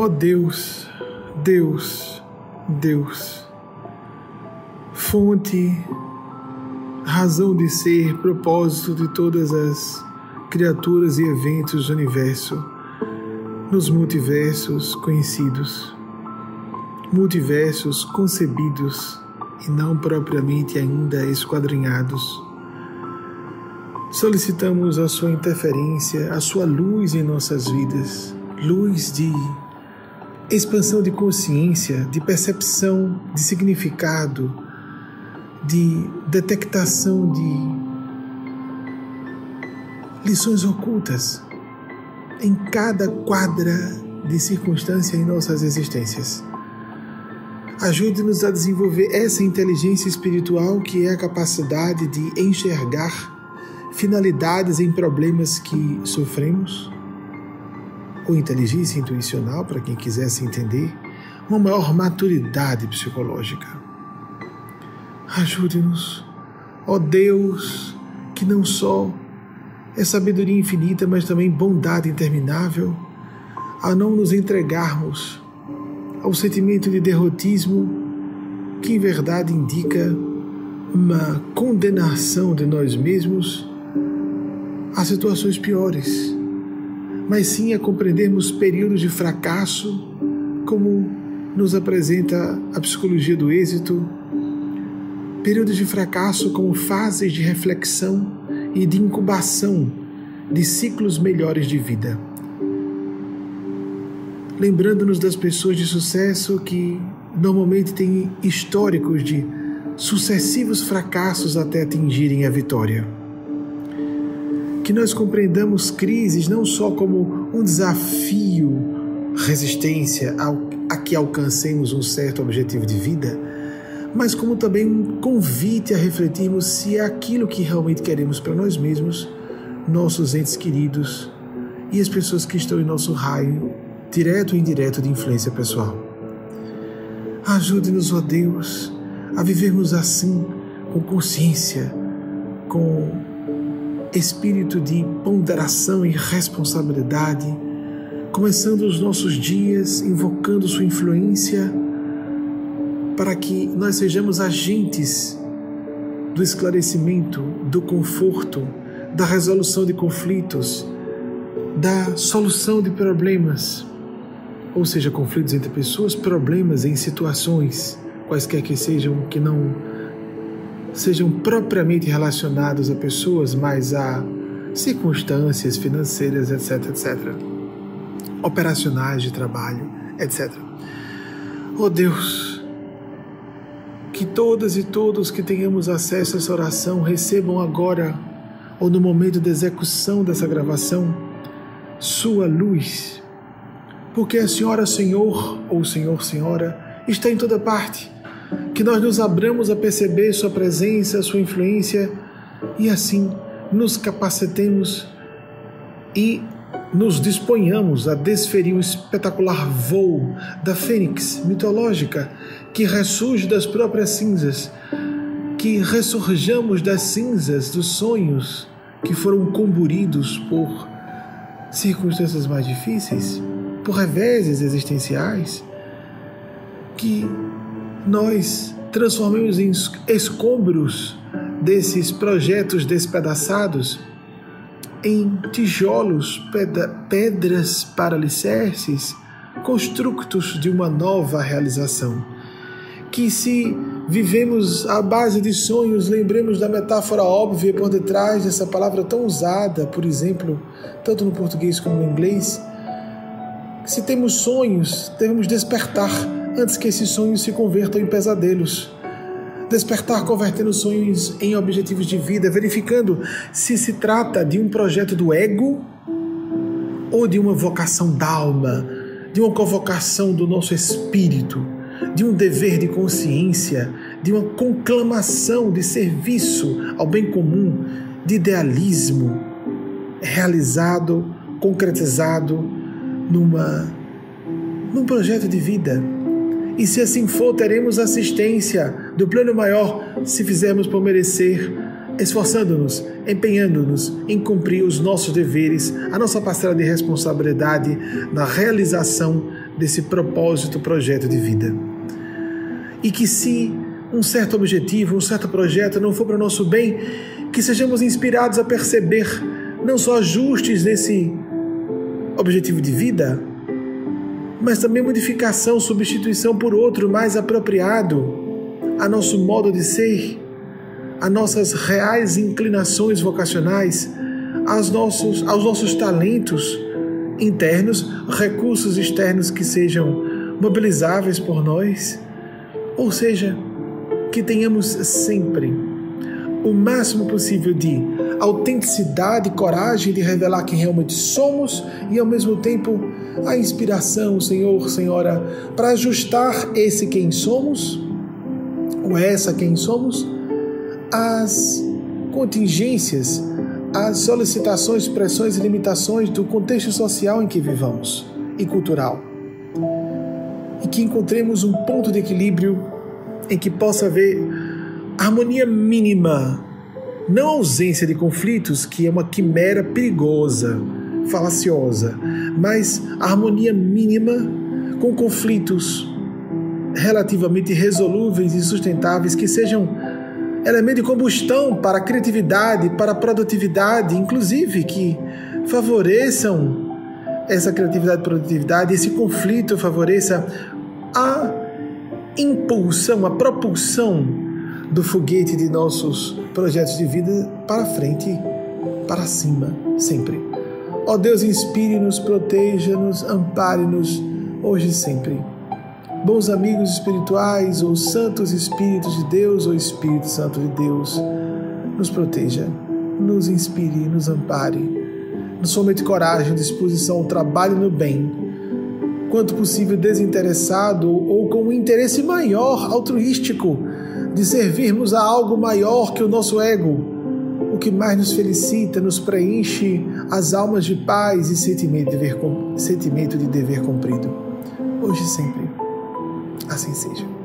Ó Deus, Deus, Deus, fonte, razão de ser, propósito de todas as criaturas e eventos do universo, nos multiversos conhecidos, multiversos concebidos e não propriamente ainda esquadrinhados. Solicitamos a sua interferência, a sua luz em nossas vidas, luz de expansão de consciência, de percepção de significado, de detectação de lições ocultas em cada quadra de circunstância em nossas existências. Ajude-nos a desenvolver essa inteligência espiritual que é a capacidade de enxergar finalidades em problemas que sofremos, ou inteligência intuicional, para quem quisesse entender, uma maior maturidade psicológica. Ajude-nos, ó Deus, que não só é sabedoria infinita, mas também bondade interminável, a não nos entregarmos ao sentimento de derrotismo que em verdade indica uma condenação de nós mesmos a situações piores, mas sim a compreendermos períodos de fracasso, como nos apresenta a psicologia do êxito, períodos de fracasso como fases de reflexão e de incubação de ciclos melhores de vida. Lembrando-nos das pessoas de sucesso que normalmente têm históricos de sucessivos fracassos até atingirem a vitória. Que nós compreendamos crises não só como um desafio, resistência a que alcancemos um certo objetivo de vida, mas como também um convite a refletirmos se é aquilo que realmente queremos para nós mesmos, nossos entes queridos e as pessoas que estão em nosso raio, direto ou indireto, de influência pessoal. Ajude-nos, ó Deus, a vivermos assim, com consciência, com espírito de ponderação e responsabilidade, começando os nossos dias invocando Sua influência para que nós sejamos agentes do esclarecimento, do conforto, da resolução de conflitos, da solução de problemas, ou seja, conflitos entre pessoas, problemas em situações, quaisquer que sejam, que não sejam propriamente relacionados a pessoas, mas a circunstâncias financeiras, etc, etc. Operacionais de trabalho, etc. Oh Deus, que todas e todos que tenhamos acesso a essa oração recebam agora, ou no momento da execução dessa gravação, sua luz. Porque a Senhora Senhor, ou Senhor Senhora, está em toda parte. Que nós nos abramos a perceber Sua presença, Sua influência e assim nos capacitemos e nos disponhamos a desferir o espetacular voo da fênix mitológica que ressurge das próprias cinzas, que ressurjamos das cinzas dos sonhos que foram comburidos por circunstâncias mais difíceis, por reveses existenciais, que nós transformemos em escombros desses projetos despedaçados em tijolos, pedras para alicerces, construtos de uma nova realização. Que se vivemos à base de sonhos, lembremos da metáfora óbvia por detrás dessa palavra tão usada, por exemplo, tanto no português como no inglês. Se temos sonhos, devemos despertar antes que esses sonhos se convertam em pesadelos. Despertar convertendo sonhos em objetivos de vida, verificando se se trata de um projeto do ego ou de uma vocação da alma, de uma convocação do nosso espírito, de um dever de consciência, de uma conclamação de serviço ao bem comum, de idealismo realizado, concretizado numa num projeto de vida e se assim for, teremos assistência do plano maior se fizermos por merecer, esforçando-nos, empenhando-nos em cumprir os nossos deveres, a nossa parcela de responsabilidade na realização desse propósito, projeto de vida. E que se um certo objetivo, um certo projeto não for para o nosso bem, que sejamos inspirados a perceber não só ajustes nesse objetivo de vida, mas também modificação, substituição por outro mais apropriado a nosso modo de ser, a nossas reais inclinações vocacionais, aos nossos, aos nossos talentos internos, recursos externos que sejam mobilizáveis por nós. Ou seja, que tenhamos sempre o máximo possível de autenticidade e coragem de revelar quem realmente somos e ao mesmo tempo a inspiração, Senhor, Senhora, para ajustar esse quem somos ou essa quem somos às contingências, às solicitações, pressões e limitações do contexto social em que vivamos e cultural. E que encontremos um ponto de equilíbrio em que possa haver harmonia mínima, não ausência de conflitos, que é uma quimera perigosa, falaciosa, mas harmonia mínima com conflitos relativamente resolúveis e sustentáveis que sejam elemento de combustão para a criatividade, para a produtividade, inclusive que favoreçam essa criatividade e produtividade, esse conflito favoreça a impulsão, a propulsão do foguete de nossos projetos de vida para frente, para cima, sempre. Ó Deus, inspire-nos, proteja-nos, ampare-nos, hoje e sempre. Bons amigos espirituais, ou santos Espíritos de Deus, ou Espírito Santo de Deus, nos proteja, nos inspire, nos ampare, nos fomente coragem, disposição, trabalho no bem quanto possível desinteressado ou com um interesse maior, altruístico, de servirmos a algo maior que o nosso ego, o que mais nos felicita, nos preenche as almas de paz e sentimento de dever, sentimento de dever cumprido. Hoje e sempre. Assim seja.